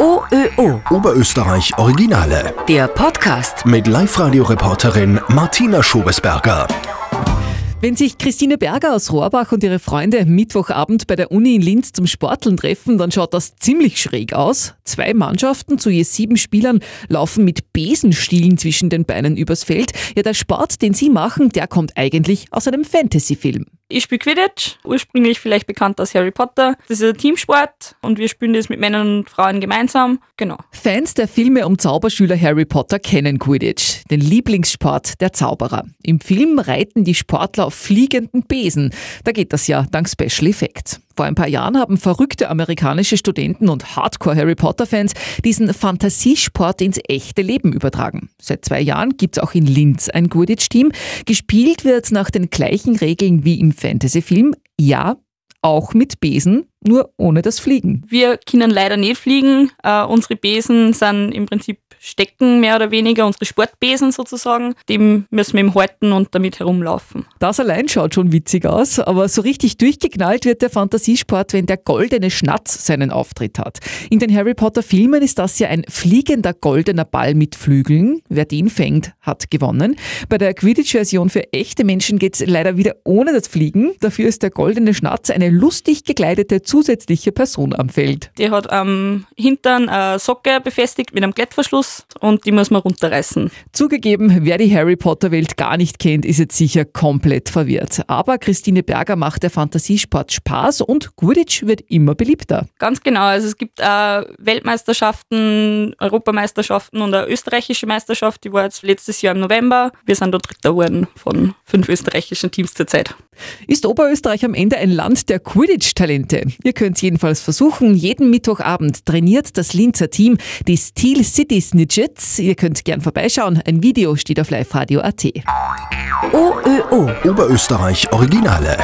OÖO. Oberösterreich Originale. Der Podcast. Mit Live-Radio-Reporterin Martina Schobesberger. Wenn sich Christine Berger aus Rohrbach und ihre Freunde Mittwochabend bei der Uni in Linz zum Sporteln treffen, dann schaut das ziemlich schräg aus. Zwei Mannschaften zu je sieben Spielern laufen mit Besenstielen zwischen den Beinen übers Feld. Ja, der Sport, den sie machen, der kommt eigentlich aus einem Fantasy-Film. Ich spiele Quidditch, ursprünglich vielleicht bekannt als Harry Potter. Das ist ein Teamsport und wir spielen das mit Männern und Frauen gemeinsam. Genau. Fans der Filme um Zauberschüler Harry Potter kennen Quidditch, den Lieblingssport der Zauberer. Im Film reiten die Sportler auf fliegenden Besen. Da geht das ja dank Special Effects. Vor ein paar Jahren haben verrückte amerikanische Studenten und Hardcore-Harry Potter-Fans diesen Fantasiesport ins echte Leben übertragen. Seit zwei Jahren gibt es auch in Linz ein Quidditch-Team. Gespielt wird nach den gleichen Regeln wie im Fantasy-Film. Ja, auch mit Besen, nur ohne das Fliegen. Wir können leider nicht fliegen. Uh, unsere Besen sind im Prinzip Stecken mehr oder weniger, unsere Sportbesen sozusagen. Dem müssen wir im halten und damit herumlaufen. Das allein schaut schon witzig aus, aber so richtig durchgeknallt wird der Fantasiesport, wenn der goldene Schnatz seinen Auftritt hat. In den Harry Potter Filmen ist das ja ein fliegender goldener Ball mit Flügeln. Wer den fängt, hat gewonnen. Bei der Quidditch-Version für echte Menschen geht es leider wieder ohne das Fliegen. Dafür ist der goldene Schnatz eine lustig gekleidete zusätzliche Person am Feld. Die hat am Hintern eine Socke befestigt mit einem Klettverschluss und die muss man runterreißen. Zugegeben, wer die Harry Potter Welt gar nicht kennt, ist jetzt sicher komplett verwirrt. Aber Christine Berger macht der Fantasiesport Spaß und Quidditch wird immer beliebter. Ganz genau. Also es gibt auch Weltmeisterschaften, Europameisterschaften und eine österreichische Meisterschaft, die war jetzt letztes Jahr im November. Wir sind dort Dritter geworden von fünf österreichischen Teams zurzeit. Ist Oberösterreich am Ende ein Land der Quidditch-Talente? Ihr könnt es jedenfalls versuchen. Jeden Mittwochabend trainiert das Linzer Team die Steel City Snidgets. Ihr könnt gern vorbeischauen. Ein Video steht auf liveradio.at. OÖO. Oberösterreich Originale.